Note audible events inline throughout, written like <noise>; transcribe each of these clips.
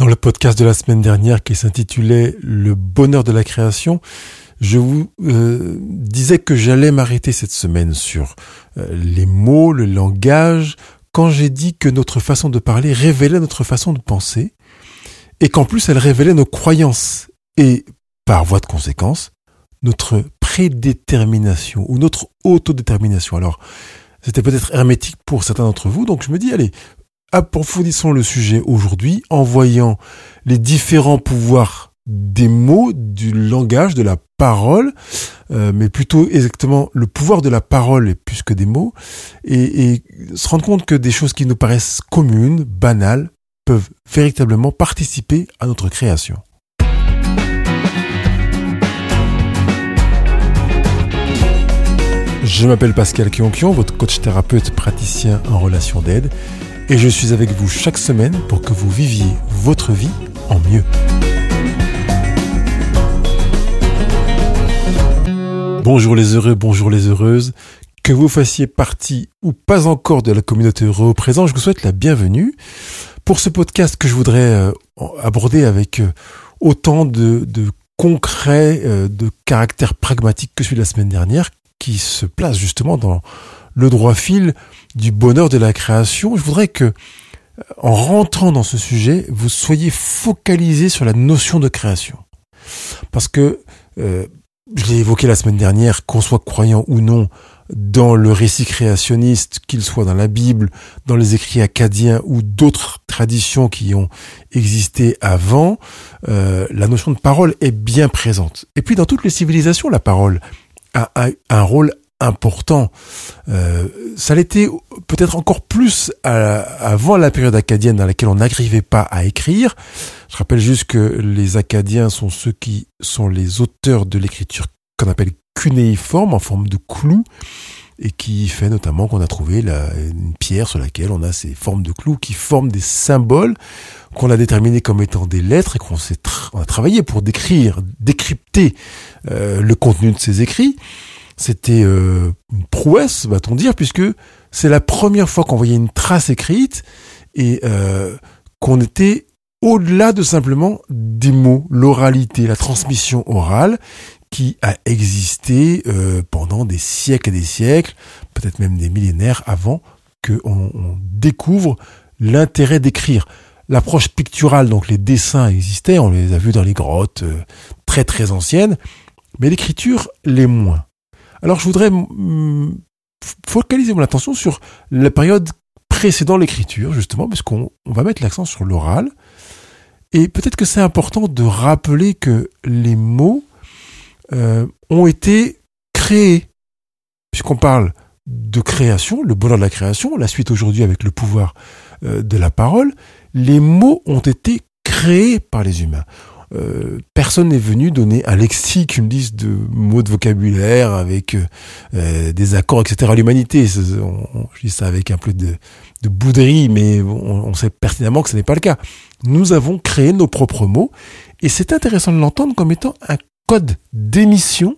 Dans le podcast de la semaine dernière qui s'intitulait Le bonheur de la création, je vous euh, disais que j'allais m'arrêter cette semaine sur euh, les mots, le langage, quand j'ai dit que notre façon de parler révélait notre façon de penser, et qu'en plus elle révélait nos croyances, et par voie de conséquence, notre prédétermination ou notre autodétermination. Alors, c'était peut-être hermétique pour certains d'entre vous, donc je me dis, allez, approfondissons le sujet aujourd'hui en voyant les différents pouvoirs des mots, du langage, de la parole, euh, mais plutôt exactement le pouvoir de la parole plus que des mots, et, et se rendre compte que des choses qui nous paraissent communes, banales, peuvent véritablement participer à notre création. Je m'appelle Pascal Kionkion, votre coach thérapeute praticien en relation d'aide et je suis avec vous chaque semaine pour que vous viviez votre vie en mieux. Bonjour les heureux, bonjour les heureuses. Que vous fassiez partie ou pas encore de la communauté heureux présent, je vous souhaite la bienvenue pour ce podcast que je voudrais euh, aborder avec euh, autant de, de concret, euh, de caractère pragmatique que celui de la semaine dernière, qui se place justement dans le droit fil du bonheur de la création, je voudrais que, euh, en rentrant dans ce sujet, vous soyez focalisé sur la notion de création. Parce que, euh, je l'ai évoqué la semaine dernière, qu'on soit croyant ou non, dans le récit créationniste, qu'il soit dans la Bible, dans les écrits acadiens ou d'autres traditions qui ont existé avant, euh, la notion de parole est bien présente. Et puis dans toutes les civilisations, la parole a, a un rôle important. Euh, ça l'était peut-être encore plus avant la période acadienne dans laquelle on n'arrivait pas à écrire. Je rappelle juste que les Acadiens sont ceux qui sont les auteurs de l'écriture qu'on appelle cunéiforme, en forme de clou, et qui fait notamment qu'on a trouvé la, une pierre sur laquelle on a ces formes de clous qui forment des symboles qu'on a déterminés comme étant des lettres et qu'on a travaillé pour décrire, décrypter euh, le contenu de ces écrits. C'était euh, une prouesse, va-t-on dire, puisque c'est la première fois qu'on voyait une trace écrite et euh, qu'on était au-delà de simplement des mots, l'oralité, la transmission orale qui a existé euh, pendant des siècles et des siècles, peut-être même des millénaires avant qu'on on découvre l'intérêt d'écrire. L'approche picturale, donc les dessins existaient, on les a vus dans les grottes très très anciennes, mais l'écriture les moins. Alors je voudrais focaliser mon attention sur la période précédant l'écriture, justement, puisqu'on on va mettre l'accent sur l'oral. Et peut-être que c'est important de rappeler que les mots euh, ont été créés, puisqu'on parle de création, le bonheur de la création, la suite aujourd'hui avec le pouvoir euh, de la parole, les mots ont été créés par les humains. Euh, personne n'est venu donner un lexique, une liste de mots de vocabulaire avec euh, des accords, etc. à l'humanité. Je dis ça avec un peu de, de bouderie, mais on, sait pertinemment que ce n'est pas le cas. Nous avons créé nos propres mots, et c'est intéressant de l'entendre comme étant un code d'émission,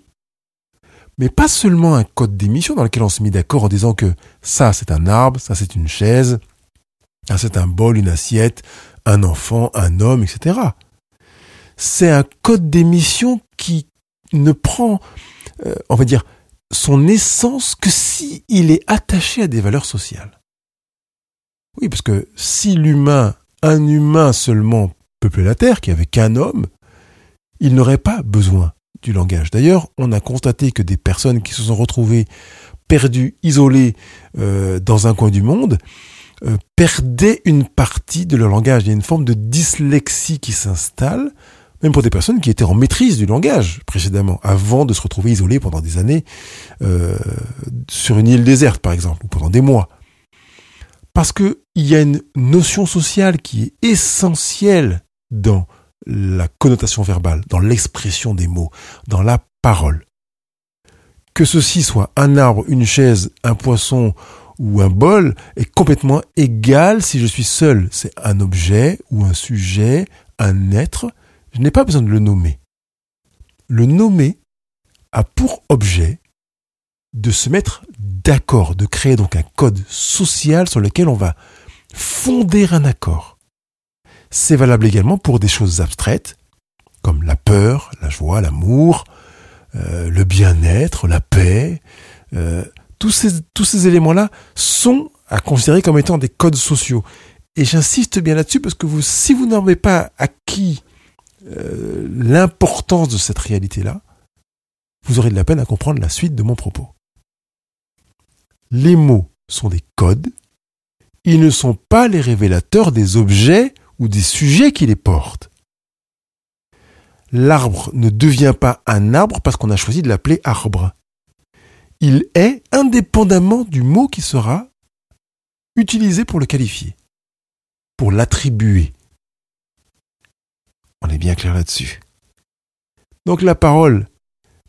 mais pas seulement un code d'émission dans lequel on se met d'accord en disant que ça c'est un arbre, ça c'est une chaise, ça c'est un bol, une assiette, un enfant, un homme, etc c'est un code d'émission qui ne prend, euh, on va dire, son essence que si il est attaché à des valeurs sociales. Oui, parce que si l'humain, un humain seulement peuplait la Terre, qui avait qu'un homme, il n'aurait pas besoin du langage. D'ailleurs, on a constaté que des personnes qui se sont retrouvées perdues, isolées euh, dans un coin du monde, euh, perdaient une partie de leur langage. Il y a une forme de dyslexie qui s'installe même pour des personnes qui étaient en maîtrise du langage précédemment, avant de se retrouver isolées pendant des années euh, sur une île déserte, par exemple, ou pendant des mois. Parce qu'il y a une notion sociale qui est essentielle dans la connotation verbale, dans l'expression des mots, dans la parole. Que ceci soit un arbre, une chaise, un poisson ou un bol est complètement égal si je suis seul. C'est un objet ou un sujet, un être je n'ai pas besoin de le nommer. Le nommer a pour objet de se mettre d'accord, de créer donc un code social sur lequel on va fonder un accord. c'est valable également pour des choses abstraites, comme la peur, la joie, l'amour, euh, le bien-être, la paix. Euh, tous ces, éléments-là sont à considérer comme étant des codes sociaux. Et j'insiste bien là-dessus parce que si vous n'en avez pas acquis euh, l'importance de cette réalité-là, vous aurez de la peine à comprendre la suite de mon propos. Les mots sont des codes, ils ne sont pas les révélateurs des objets ou des sujets qui les portent. L'arbre ne devient pas un arbre parce qu'on a choisi de l'appeler arbre. Il est indépendamment du mot qui sera utilisé pour le qualifier, pour l'attribuer. On est bien clair là-dessus. Donc la parole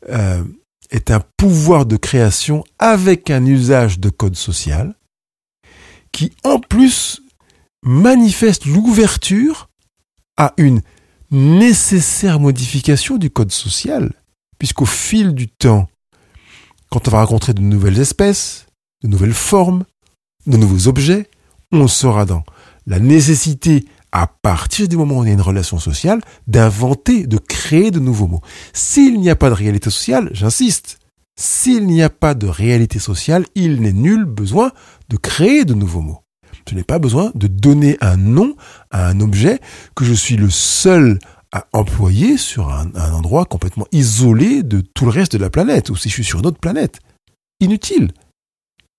euh, est un pouvoir de création avec un usage de code social qui en plus manifeste l'ouverture à une nécessaire modification du code social, puisqu'au fil du temps, quand on va rencontrer de nouvelles espèces, de nouvelles formes, de nouveaux objets, on sera dans la nécessité, à partir du moment où on a une relation sociale, d'inventer, de créer de nouveaux mots. S'il n'y a pas de réalité sociale, j'insiste, s'il n'y a pas de réalité sociale, il n'est nul besoin de créer de nouveaux mots. Je n'ai pas besoin de donner un nom à un objet que je suis le seul à employer sur un, endroit complètement isolé de tout le reste de la planète, ou si je suis sur une autre planète. Inutile.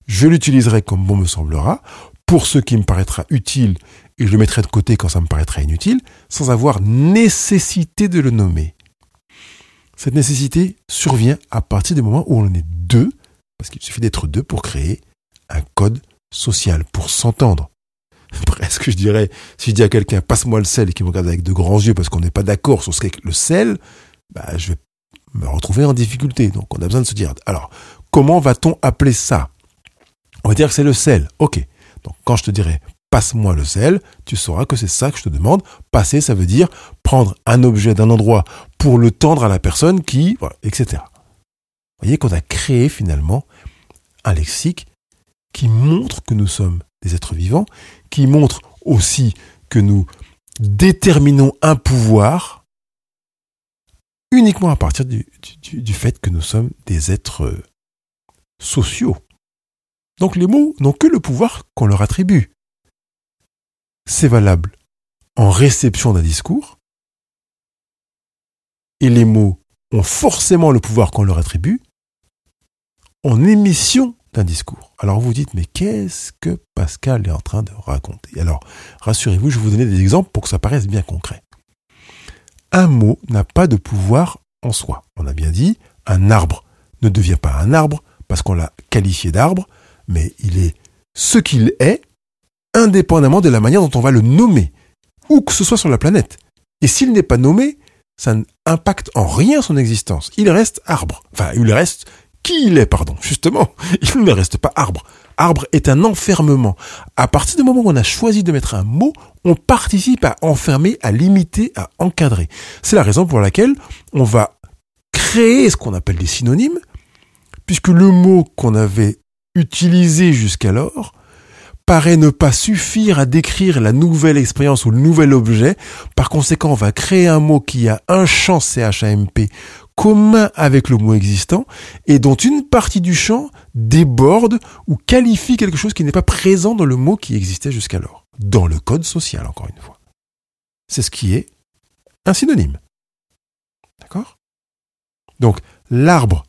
Je l'utiliserai comme bon me semblera, pour ce qui me paraîtra utile, et je le mettrai de côté quand ça me paraîtra inutile, sans avoir nécessité de le nommer. Cette nécessité survient à partir du moment où on est deux, parce qu'il suffit d'être deux pour créer un code social, pour s'entendre. <laughs> Presque, je dirais, si je dis à quelqu'un, passe-moi le sel, et qu'il me regarde avec de grands yeux parce qu'on n'est pas d'accord sur ce qu'est le sel, bah, je vais me retrouver en difficulté. Donc, on a besoin de se dire, alors, comment va-t-on appeler ça? On va dire que c'est le sel. Ok. Donc, quand je te dirai, passe-moi le sel, tu sauras que c'est ça que je te demande. Passer, ça veut dire prendre un objet d'un endroit pour le tendre à la personne qui, voilà, etc. Vous voyez qu'on a créé finalement un lexique qui montre que nous sommes des êtres vivants, qui montre aussi que nous déterminons un pouvoir uniquement à partir du, fait que nous sommes des êtres euh, sociaux. Donc les mots n'ont que le pouvoir qu'on leur attribue. C'est valable en réception d'un discours, et les mots ont forcément le pouvoir qu'on leur attribue en émission d'un discours. Alors vous dites, mais qu'est-ce que Pascal est en train de raconter? Alors, rassurez-vous, je vais vous donner des exemples pour que ça paraisse bien concret. Un mot n'a pas de pouvoir en soi. On a bien dit, un arbre ne devient pas un arbre parce qu'on l'a qualifié d'arbre, mais il est ce qu'il est, indépendamment de la manière dont on va le nommer, où que ce soit sur la planète. Et s'il n'est pas nommé, ça n'impacte en rien son existence. Il reste arbre. Enfin, il reste qui il est, pardon. Justement, <laughs> il ne reste pas arbre. Arbre est un enfermement. À partir du moment où on a choisi de mettre un mot, on participe à enfermer, à limiter, à encadrer. C'est la raison pour laquelle on va créer ce qu'on appelle des synonymes, puisque le mot qu'on avait utilisé jusqu'alors paraît ne pas suffire à décrire la nouvelle expérience ou le nouvel objet. Par conséquent, on va créer un mot qui a un champ CHAMP commun avec le mot existant et dont une partie du champ déborde ou qualifie quelque chose qui n'est pas présent dans le mot qui existait jusqu'alors, dans le code social encore une fois. C'est ce qui est un synonyme. D'accord? Donc l'arbre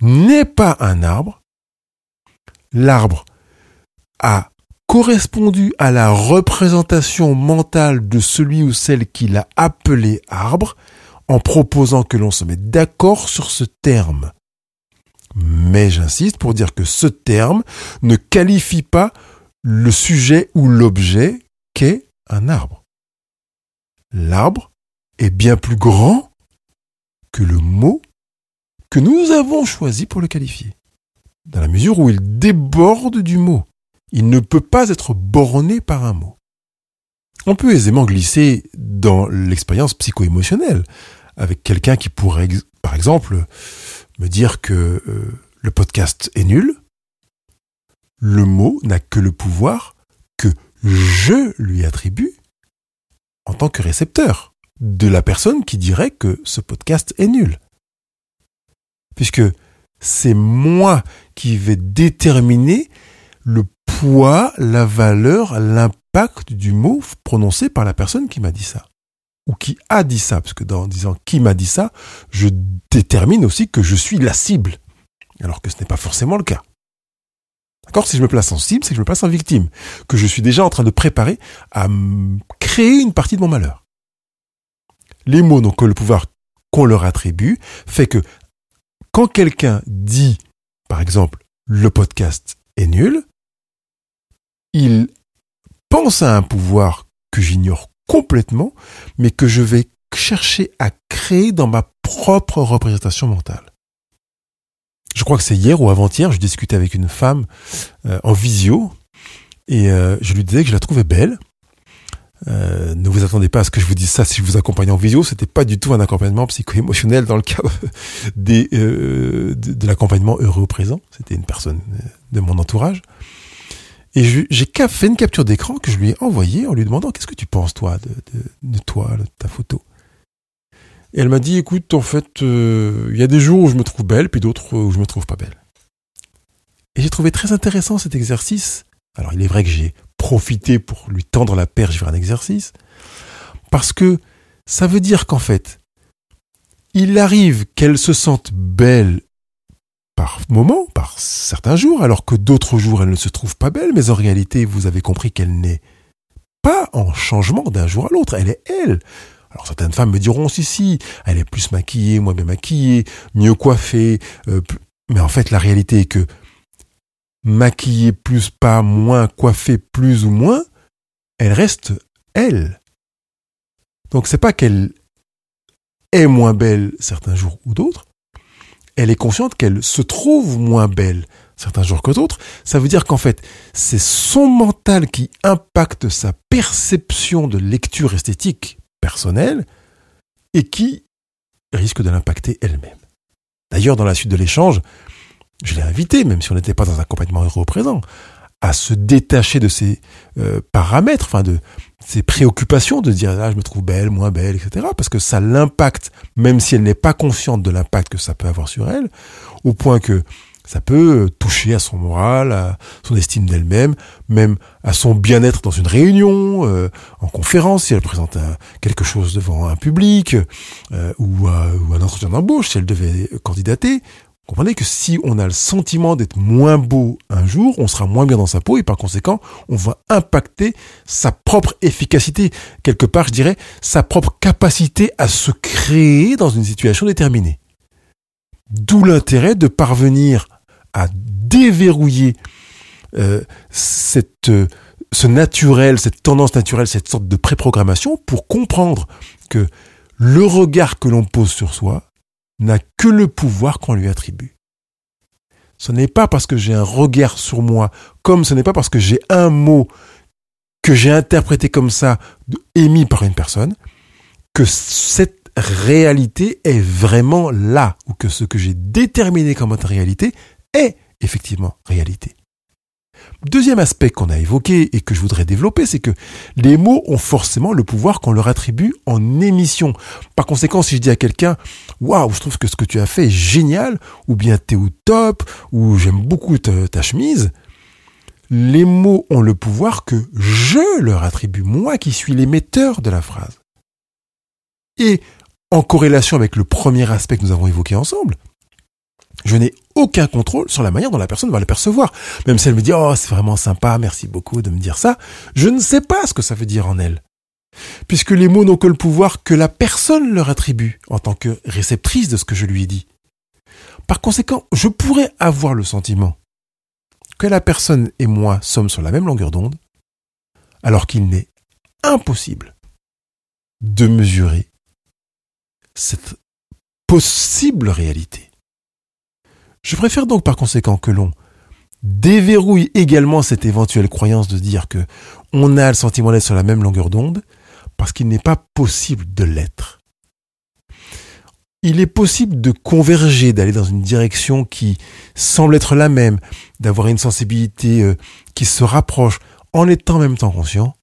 n'est pas un arbre. L'arbre a correspondu à la représentation mentale de celui ou celle qui l'a appelé arbre, en proposant que l'on se mette d'accord sur ce terme. Mais j'insiste pour dire que ce terme ne qualifie pas le sujet ou l'objet qu'est un arbre. L'arbre est bien plus grand que le mot que nous avons choisi pour le qualifier, dans la mesure où il déborde du mot. Il ne peut pas être borné par un mot. On peut aisément glisser dans l'expérience psycho-émotionnelle avec quelqu'un qui pourrait, par exemple, me dire que euh, le podcast est nul. Le mot n'a que le pouvoir que je lui attribue tant que récepteur de la personne qui dirait que ce podcast est nul. Puisque c'est moi qui vais déterminer le poids, la valeur, l'impact du mot prononcé par la personne qui m'a dit ça. Ou qui a dit ça, parce que dans disant qui m'a dit ça, je détermine aussi que je suis la cible. Alors que ce n'est pas forcément le cas. D'accord? Si je me place en cible, c'est que je me place en victime. Que je suis déjà en train de préparer à créer une partie de mon malheur. Les mots n'ont que le pouvoir qu'on leur attribue, fait que quand quelqu'un dit, par exemple, le podcast est nul, il pense à un pouvoir que j'ignore complètement, mais que je vais chercher à créer dans ma propre représentation mentale. Je crois que c'est hier ou avant-hier, je discutais avec une femme euh, en visio et euh, je lui disais que je la trouvais belle euh, ne vous attendez pas à ce que je vous dise ça si je vous accompagne en visio. C'était pas du tout un accompagnement psycho-émotionnel dans le cadre <laughs> euh, de, l'accompagnement heureux au présent. C'était une personne de mon entourage. Et j'ai fait une capture d'écran que je lui ai envoyée en lui demandant qu'est-ce que tu penses toi de, toi, de ta photo? Et elle m'a dit écoute, en fait, euh, il y a des jours où je me trouve belle, puis d'autres où je me trouve pas belle. Et j'ai trouvé très intéressant cet exercice. Alors il est vrai que j'ai profiter pour lui tendre la perche vers un exercice, parce que ça veut dire qu'en fait, il arrive qu'elle se sente belle par moment, par certains jours, alors que d'autres jours elle ne se trouve pas belle, mais en réalité vous avez compris qu'elle n'est pas en changement d'un jour à l'autre, elle est elle. Alors certaines femmes me diront si si, elle est plus maquillée, moins bien maquillée, mieux coiffée, euh, mais en fait la réalité est que maquillée plus pas, moins coiffée plus ou moins, elle reste elle. Donc c'est pas qu'elle est moins belle certains jours ou d'autres, elle est consciente qu'elle se trouve moins belle certains jours que d'autres. Ça veut dire qu'en fait, c'est son mental qui impacte sa perception de lecture esthétique personnelle et qui risque de l'impacter elle-même. D'ailleurs, dans la suite de l'échange, je l'ai invité, même si on n'était pas dans un accompagnement heureux présent, à se détacher de ces euh, paramètres, enfin de ces préoccupations, de dire ah je me trouve belle, moins belle, etc. Parce que ça l'impacte, même si elle n'est pas consciente de l'impact que ça peut avoir sur elle, au point que ça peut toucher à son moral, à son estime d'elle-même, même à son bien-être dans une réunion, euh, en conférence, si elle présente quelque chose devant un public, euh, ou, ou un entretien d'embauche, si elle devait candidater, Comprenez que si on a le sentiment d'être moins beau un jour, on sera moins bien dans sa peau et par conséquent, on va impacter sa propre efficacité. Quelque part, je dirais, sa propre capacité à se créer dans une situation déterminée. D'où l'intérêt de parvenir à déverrouiller euh, cette, euh, ce naturel, cette tendance naturelle, cette sorte de préprogrammation pour comprendre que le regard que l'on pose sur soi n'a que le pouvoir qu'on lui attribue. Ce n'est pas parce que j'ai un regard sur moi, comme ce n'est pas parce que j'ai un mot que j'ai interprété comme ça, émis par une personne, que cette réalité est vraiment là, ou que ce que j'ai déterminé comme réalité est effectivement réalité. Deuxième aspect qu'on a évoqué et que je voudrais développer, c'est que les mots ont forcément le pouvoir qu'on leur attribue en émission. Par conséquent, si je dis à quelqu'un, waouh, je trouve que ce que tu as fait est génial, ou bien t'es au top, ou j'aime beaucoup ta, chemise, les mots ont le pouvoir que je leur attribue, moi qui suis l'émetteur de la phrase. Et en corrélation avec le premier aspect que nous avons évoqué ensemble, je n'ai aucun contrôle sur la manière dont la personne va le percevoir. Même si elle me dit Oh, c'est vraiment sympa, merci beaucoup de me dire ça, je ne sais pas ce que ça veut dire en elle. Puisque les mots n'ont que le pouvoir que la personne leur attribue en tant que réceptrice de ce que je lui ai dit. Par conséquent, je pourrais avoir le sentiment que la personne et moi sommes sur la même longueur d'onde, alors qu'il n'est impossible de mesurer cette possible réalité. Je préfère donc par conséquent que l'on déverrouille également cette éventuelle croyance de dire que on a le sentiment d'être sur la même longueur d'onde, parce qu'il n'est pas possible de l'être. Il est possible de converger, d'aller dans une direction qui semble être la même, d'avoir une sensibilité euh, qui se rapproche, en étant en même temps conscient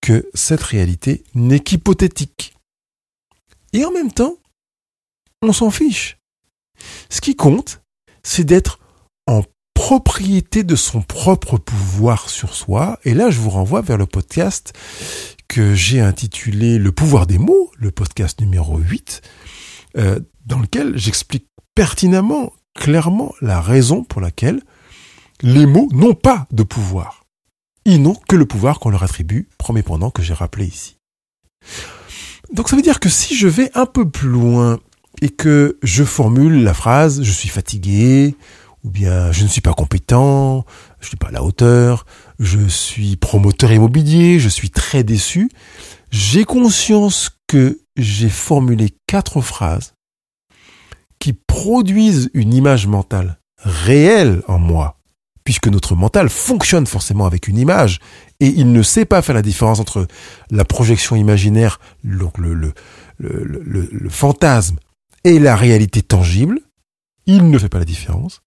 que cette réalité n'est qu'hypothétique. Et en même temps, on s'en fiche. Ce qui compte, c'est d'être en propriété de son propre pouvoir sur soi. Et là, je vous renvoie vers le podcast que j'ai intitulé Le pouvoir des mots, le podcast numéro 8, euh, dans lequel j'explique pertinemment, clairement, la raison pour laquelle les mots n'ont pas de pouvoir. Ils n'ont que le pouvoir qu'on leur attribue, premier pendant que j'ai rappelé ici. Donc ça veut dire que si je vais un peu plus loin et que je formule la phrase je suis fatigué, ou bien je ne suis pas compétent, je ne suis pas à la hauteur, je suis promoteur immobilier, je suis très déçu, j'ai conscience que j'ai formulé quatre phrases qui produisent une image mentale réelle en moi, puisque notre mental fonctionne forcément avec une image, et il ne sait pas faire la différence entre la projection imaginaire, donc le, le, le, le fantasme, et la réalité tangible, il ne fait pas la différence.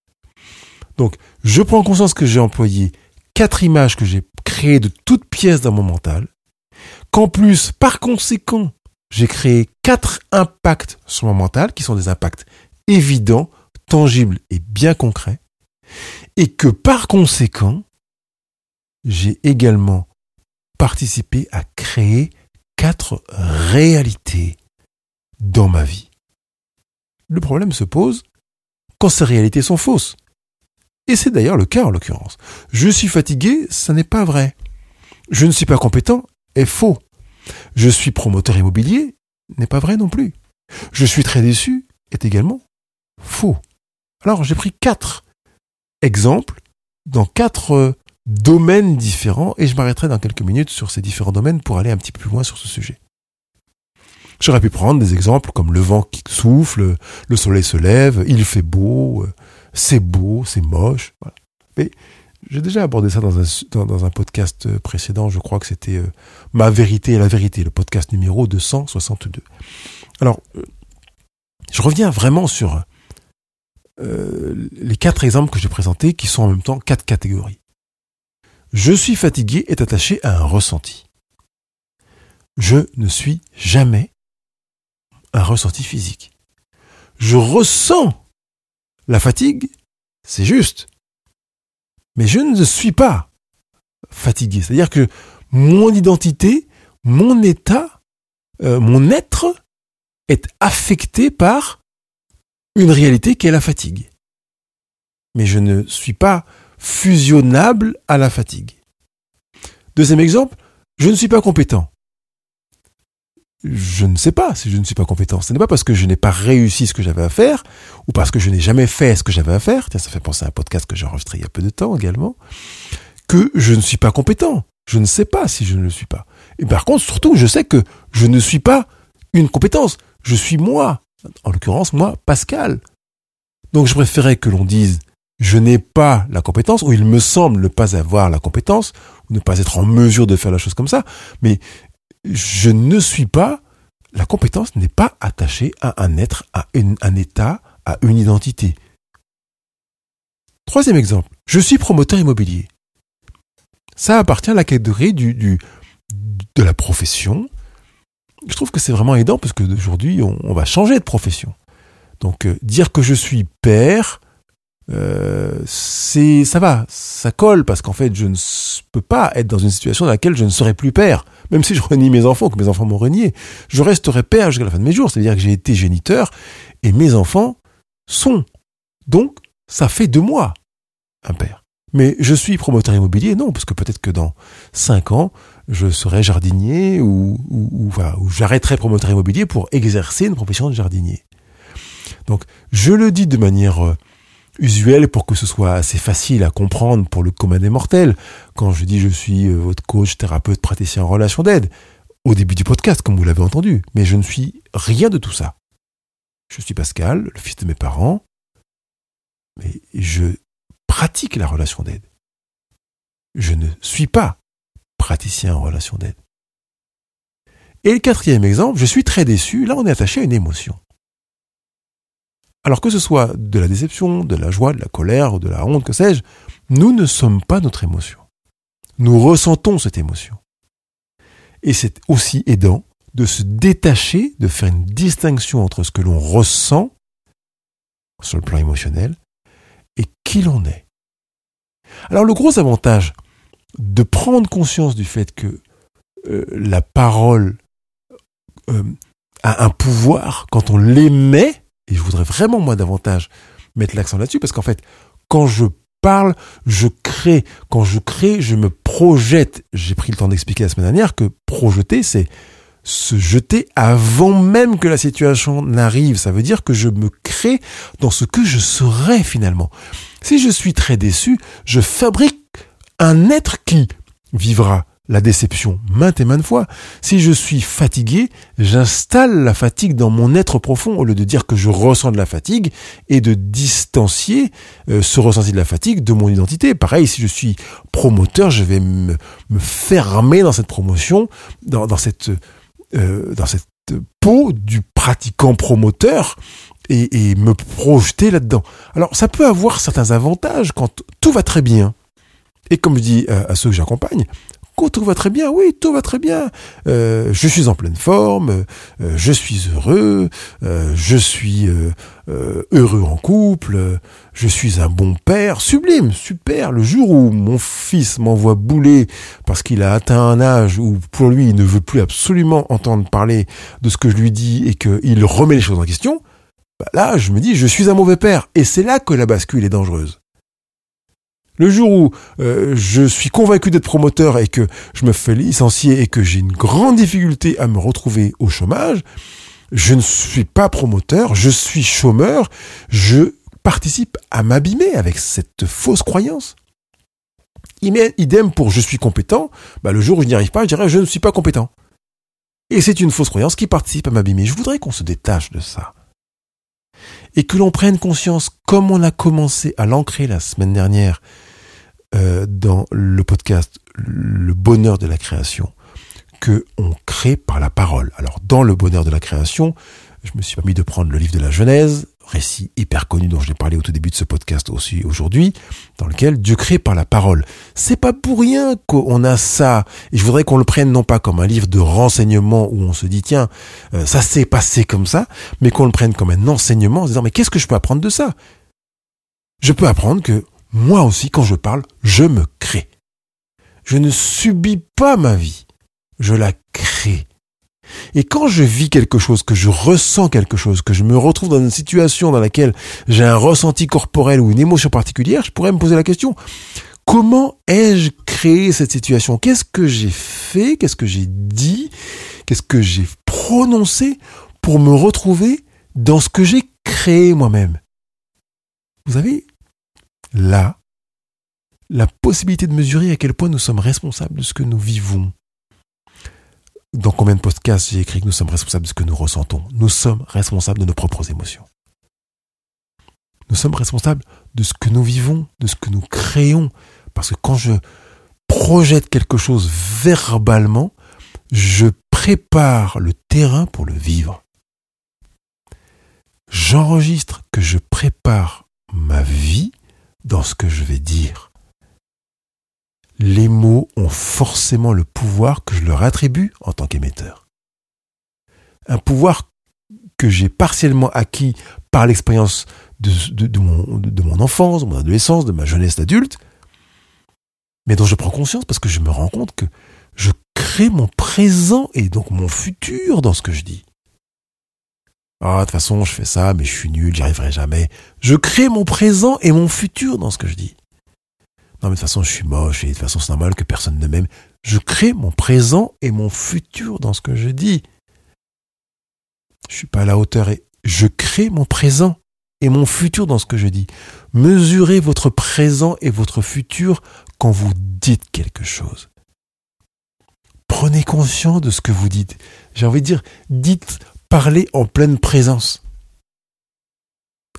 Donc, je prends conscience que j'ai employé quatre images que j'ai créées de toutes pièces dans mon mental, qu'en plus, par conséquent, j'ai créé quatre impacts sur mon mental, qui sont des impacts évidents, tangibles et bien concrets, et que par conséquent, j'ai également participé à créer quatre réalités dans ma vie. Le problème se pose quand ces réalités sont fausses. Et c'est d'ailleurs le cas en l'occurrence. Je suis fatigué, ça n'est pas vrai. Je ne suis pas compétent est faux. Je suis promoteur immobilier n'est pas vrai non plus. Je suis très déçu est également faux. Alors j'ai pris quatre exemples dans quatre euh, domaines différents et je m'arrêterai dans quelques minutes sur ces différents domaines pour aller un petit peu plus loin sur ce sujet. J'aurais pu prendre des exemples comme le vent qui souffle, le soleil se lève, il fait beau, euh, c'est beau, c'est moche. Mais j'ai déjà abordé ça dans un, podcast euh, précédent, je crois que c'était euh, Ma vérité et la vérité, le podcast numéro 262. Alors, je reviens vraiment sur les quatre exemples que j'ai présentés, qui sont en même temps quatre catégories. Je suis fatigué est attaché à un ressenti. Je ne suis jamais un ressenti physique. Je ressens la fatigue, c'est juste. Mais je ne suis pas fatigué. C'est-à-dire que mon identité, mon état, euh, mon être est affecté par une réalité qui est la fatigue. Mais je ne suis pas fusionnable à la fatigue. Deuxième exemple, je ne suis pas compétent je ne sais pas si je ne suis pas compétent. Ce n'est pas parce que je n'ai pas réussi ce que j'avais à faire, ou parce que je n'ai jamais fait ce que j'avais à faire, tiens, ça fait penser à un podcast que j'ai enregistré il y a peu de temps également, que je ne suis pas compétent. Je ne sais pas si je ne le suis pas. Et par contre, surtout, je sais que je ne suis pas une compétence. Je suis moi. En l'occurrence, moi, Pascal. Donc je préférais que l'on dise je n'ai pas la compétence, ou il me semble ne pas avoir la compétence, ou ne pas être en mesure de faire la chose comme ça, mais je ne suis pas, la compétence n'est pas attachée à un être, à un état, à une identité. Troisième exemple, je suis promoteur immobilier. Ça appartient à la catégorie du, de la profession. Je trouve que c'est vraiment aidant parce que d'aujourd'hui, on, va changer de profession. Donc, euh, dire que je suis père, euh, c'est ça va, ça colle parce qu'en fait je ne peux pas être dans une situation dans laquelle je ne serai plus père, même si je renie mes enfants, que mes enfants m'ont renié, je resterai père jusqu'à la fin de mes jours, c'est-à-dire que j'ai été géniteur et mes enfants sont. Donc ça fait de moi un père. Mais je suis promoteur immobilier, non, parce que peut-être que dans cinq ans, je serai jardinier ou, ou, ou, ou j'arrêterai promoteur immobilier pour exercer une profession de jardinier. Donc je le dis de manière euh, usuel pour que ce soit assez facile à comprendre pour le commun des mortels. Quand je dis je suis euh, votre coach, thérapeute, praticien en relation d'aide, au début du podcast, comme vous l'avez entendu, mais je ne suis rien de tout ça. Je suis Pascal, le fils de mes parents, mais je pratique la relation d'aide. Je ne suis pas praticien en relation d'aide. Et le quatrième exemple, je suis très déçu, là on est attaché à une émotion. Alors que ce soit de la déception, de la joie, de la colère ou de la honte, que sais-je, nous ne sommes pas notre émotion. Nous ressentons cette émotion. Et c'est aussi aidant de se détacher, de faire une distinction entre ce que l'on ressent sur le plan émotionnel et qui l'on est. Alors le gros avantage de prendre conscience du fait que euh, la parole euh, a un pouvoir quand on l'émet, et je voudrais vraiment moi davantage mettre l'accent là-dessus, parce qu'en fait, quand je parle, je crée. Quand je crée, je me projette. J'ai pris le temps d'expliquer la semaine dernière que projeter, c'est se jeter avant même que la situation n'arrive. Ça veut dire que je me crée dans ce que je serai finalement. Si je suis très déçu, je fabrique un être qui vivra la déception maintes et maintes fois. Si je suis fatigué, j'installe la fatigue dans mon être profond au lieu de dire que je ressens de la fatigue et de distancier euh, ce ressenti de la fatigue de mon identité. Pareil, si je suis promoteur, je vais me, fermer dans cette promotion, dans, cette, euh, dans cette peau du pratiquant promoteur et me projeter là-dedans. Alors ça peut avoir certains avantages quand tout va très bien. Et comme je dis à ceux que j'accompagne, tout va très bien, oui, tout va très bien. Euh, je suis en pleine forme, euh, je suis heureux, euh, je suis heureux en couple, je suis un bon père, sublime, super. Le jour où mon fils m'envoie bouler parce qu'il a atteint un âge où pour lui il ne veut plus absolument entendre parler de ce que je lui dis et qu'il remet les choses en question, bah là je me dis je suis un mauvais père. Et c'est là que la bascule est dangereuse. Le jour où euh, je suis convaincu d'être promoteur et que je me fais licencier et que j'ai une grande difficulté à me retrouver au chômage, je ne suis pas promoteur, je suis chômeur, je participe à m'abîmer avec cette fausse croyance. Idem pour je suis compétent, bah le jour où je n'y arrive pas, je dirais je ne suis pas compétent. Et c'est une fausse croyance qui participe à m'abîmer. Je voudrais qu'on se détache de ça. Et que l'on prenne conscience, comme on a commencé à l'ancrer la semaine dernière, euh, dans le podcast Le bonheur de la création que on crée par la parole. Alors dans le bonheur de la création, je me suis permis de prendre le livre de la Genèse, récit hyper connu dont je l'ai parlé au tout début de ce podcast aussi aujourd'hui, dans lequel Dieu crée par la parole. C'est pas pour rien qu'on a ça. Et je voudrais qu'on le prenne non pas comme un livre de renseignement où on se dit tiens, euh, ça s'est passé comme ça, mais qu'on le prenne comme un enseignement en se disant mais qu'est-ce que je peux apprendre de ça? Je peux apprendre que moi aussi, quand je parle, je me crée. Je ne subis pas ma vie, je la crée. Et quand je vis quelque chose, que je ressens quelque chose, que je me retrouve dans une situation dans laquelle j'ai un ressenti corporel ou une émotion particulière, je pourrais me poser la question, comment ai-je créé cette situation? Qu'est-ce que j'ai fait? Qu'est-ce que j'ai dit? Qu'est-ce que j'ai prononcé pour me retrouver dans ce que j'ai créé moi-même? Vous avez là la possibilité de mesurer à quel point nous sommes responsables de ce que nous vivons. Dans combien de podcasts j'ai écrit que nous sommes responsables de ce que nous ressentons? Nous sommes responsables de nos propres émotions. Nous sommes responsables de ce que nous vivons, de ce que nous créons. Parce que quand je projette quelque chose verbalement, je prépare le terrain pour le vivre. J'enregistre que je prépare ma vie dans ce que je vais dire. Les mots ont forcément le pouvoir que je leur attribue en tant qu'émetteur. Un pouvoir que j'ai partiellement acquis par l'expérience de, mon, mon enfance, de mon adolescence, de ma jeunesse d'adulte, mais dont je prends conscience parce que je me rends compte que je crée mon présent et donc mon futur dans ce que je dis. Ah, de toute façon, je fais ça, mais je suis nul, j'y arriverai jamais. Je crée mon présent et mon futur dans ce que je dis. Non, mais de toute façon, je suis moche et de toute façon, c'est normal que personne ne m'aime. Je crée mon présent et mon futur dans ce que je dis. Je suis pas à la hauteur et je crée mon présent et mon futur dans ce que je dis. Mesurez votre présent et votre futur quand vous dites quelque chose. Prenez conscience de ce que vous dites. J'ai envie de dire, dites parler en pleine présence.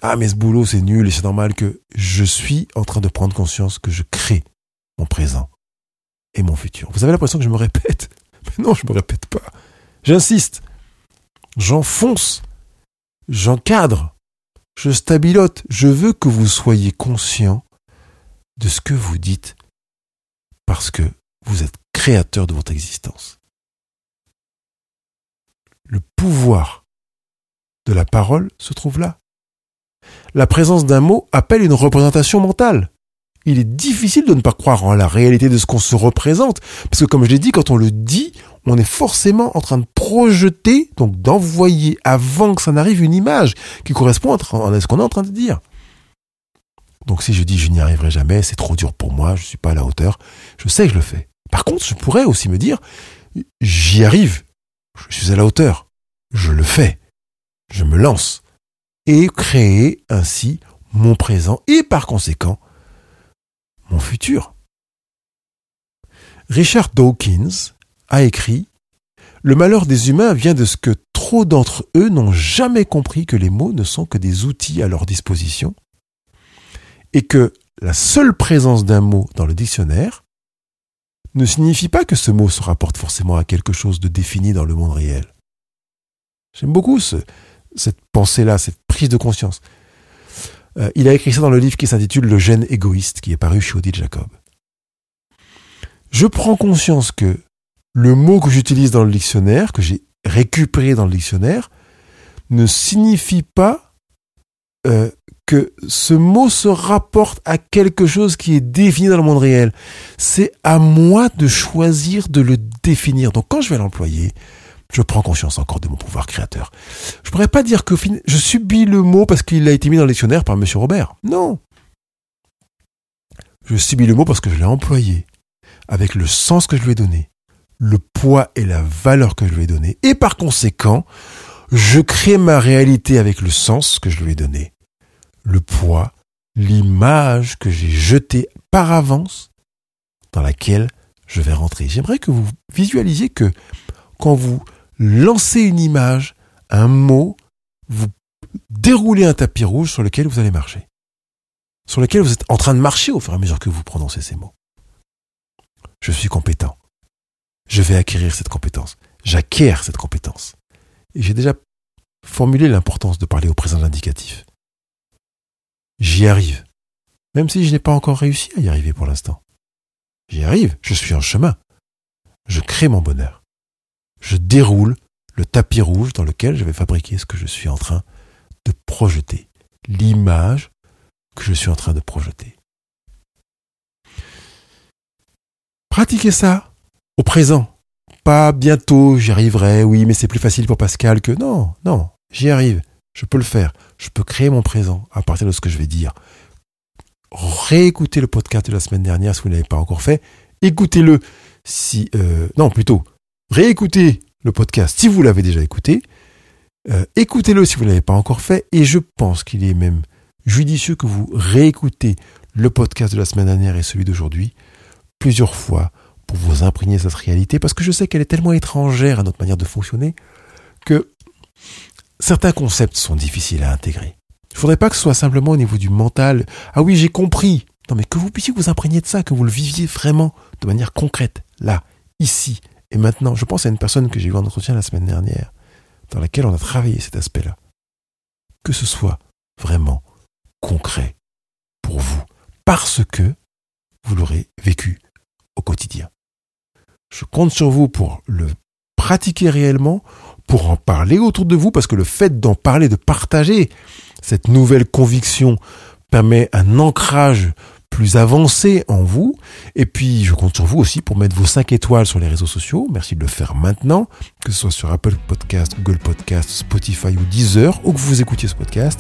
Ah, mais ce boulot, c'est nul et c'est normal que je suis en train de prendre conscience que je crée mon présent et mon futur. Vous avez l'impression que je me répète? <laughs> Mais non, je ne me répète pas. J'insiste. J'enfonce. J'encadre. Je stabilote. Je veux que vous soyez conscient de ce que vous dites parce que vous êtes créateur de votre existence. Le pouvoir de la parole se trouve là. La présence d'un mot appelle une représentation mentale. Il est difficile de ne pas croire en la réalité de ce qu'on se représente, parce que comme je l'ai dit, quand on le dit, on est forcément en train de projeter, donc d'envoyer avant que ça n'arrive une image qui correspond à ce qu'on est en train de dire. Donc si je dis je n'y arriverai jamais, c'est trop dur pour moi, je ne suis pas à la hauteur, je sais que je le fais. Par contre, je pourrais aussi me dire j'y arrive, je suis à la hauteur, je le fais, je me lance. Et créer ainsi mon présent et par conséquent mon futur. Richard Dawkins a écrit Le malheur des humains vient de ce que trop d'entre eux n'ont jamais compris que les mots ne sont que des outils à leur disposition et que la seule présence d'un mot dans le dictionnaire ne signifie pas que ce mot se rapporte forcément à quelque chose de défini dans le monde réel. J'aime beaucoup cette pensée-là, cette prise de conscience. Euh, il a écrit ça dans le livre qui s'intitule Le gène égoïste, qui est paru chez Odile Jacob. Je prends conscience que le mot que j'utilise dans le dictionnaire, que j'ai récupéré dans le dictionnaire, ne signifie pas euh, que ce mot se rapporte à quelque chose qui est défini dans le monde réel. C'est à moi de choisir de le définir. Donc quand je vais l'employer, je prends conscience encore de mon pouvoir créateur. Je pourrais pas dire que je subis le mot parce qu'il a été mis dans le dictionnaire par Monsieur Robert. Non. Je subis le mot parce que je l'ai employé, avec le sens que je lui ai donné, le poids et la valeur que je lui ai donné, et par conséquent, je crée ma réalité avec le sens que je lui ai donné, le poids, l'image que j'ai jetée par avance dans laquelle je vais rentrer. J'aimerais que vous visualisiez que quand vous lancez une image, un mot, vous déroulez un tapis rouge sur lequel vous allez marcher. Sur lequel vous êtes en train de marcher au fur et à mesure que vous prononcez ces mots. Je suis compétent. Je vais acquérir cette compétence. J'acquiers cette compétence. Et j'ai déjà formulé l'importance de parler au présent indicatif. J'y arrive. Même si je n'ai pas encore réussi à y arriver pour l'instant. J'y arrive, je suis en chemin. Je crée mon bonheur je déroule le tapis rouge dans lequel je vais fabriquer ce que je suis en train de projeter, l'image que je suis en train de projeter. Pratiquez ça au présent. Pas bientôt, j'y arriverai, oui, mais c'est plus facile pour Pascal que non, non, j'y arrive, je peux le faire, je peux créer mon présent à partir de ce que je vais dire. Réécoutez le podcast de la semaine dernière si vous ne l'avez pas encore fait, écoutez-le si... Euh, non, plutôt, réécoutez le podcast si vous l'avez déjà écouté. Euh, écoutez-le si vous ne l'avez pas encore fait. Et je pense qu'il est même judicieux que vous réécoutez le podcast de la semaine dernière et celui d'aujourd'hui plusieurs fois pour vous imprégner cette réalité. Parce que je sais qu'elle est tellement étrangère à notre manière de fonctionner que certains concepts sont difficiles à intégrer. Il ne faudrait pas que ce soit simplement au niveau du mental. Ah oui, j'ai compris. Non, mais que vous puissiez vous imprégner de ça, que vous le viviez vraiment de manière concrète, là, ici, et maintenant, je pense à une personne que j'ai eu en entretien la semaine dernière, dans laquelle on a travaillé cet aspect-là. Que ce soit vraiment concret pour vous, parce que vous l'aurez vécu au quotidien. Je compte sur vous pour le pratiquer réellement, pour en parler autour de vous, parce que le fait d'en parler, de partager cette nouvelle conviction permet un ancrage plus avancé en vous. Et puis, je compte sur vous aussi pour mettre vos 5 étoiles sur les réseaux sociaux. Merci de le faire maintenant, que ce soit sur Apple Podcast, Google Podcast, Spotify ou Deezer, ou que vous écoutiez ce podcast.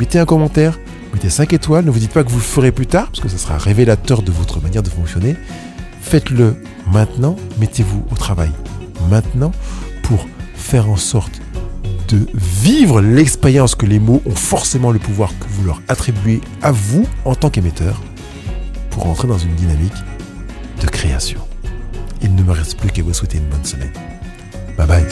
Mettez un commentaire, mettez 5 étoiles. Ne vous dites pas que vous le ferez plus tard, parce que ça sera révélateur de votre manière de fonctionner. Faites-le maintenant, mettez-vous au travail maintenant faire en sorte de vivre l'expérience que les mots ont forcément le pouvoir que vous leur attribuez à vous en tant qu'émetteur pour entrer dans une dynamique de création. Il ne me reste plus qu'à vous souhaiter une bonne semaine. Bye bye.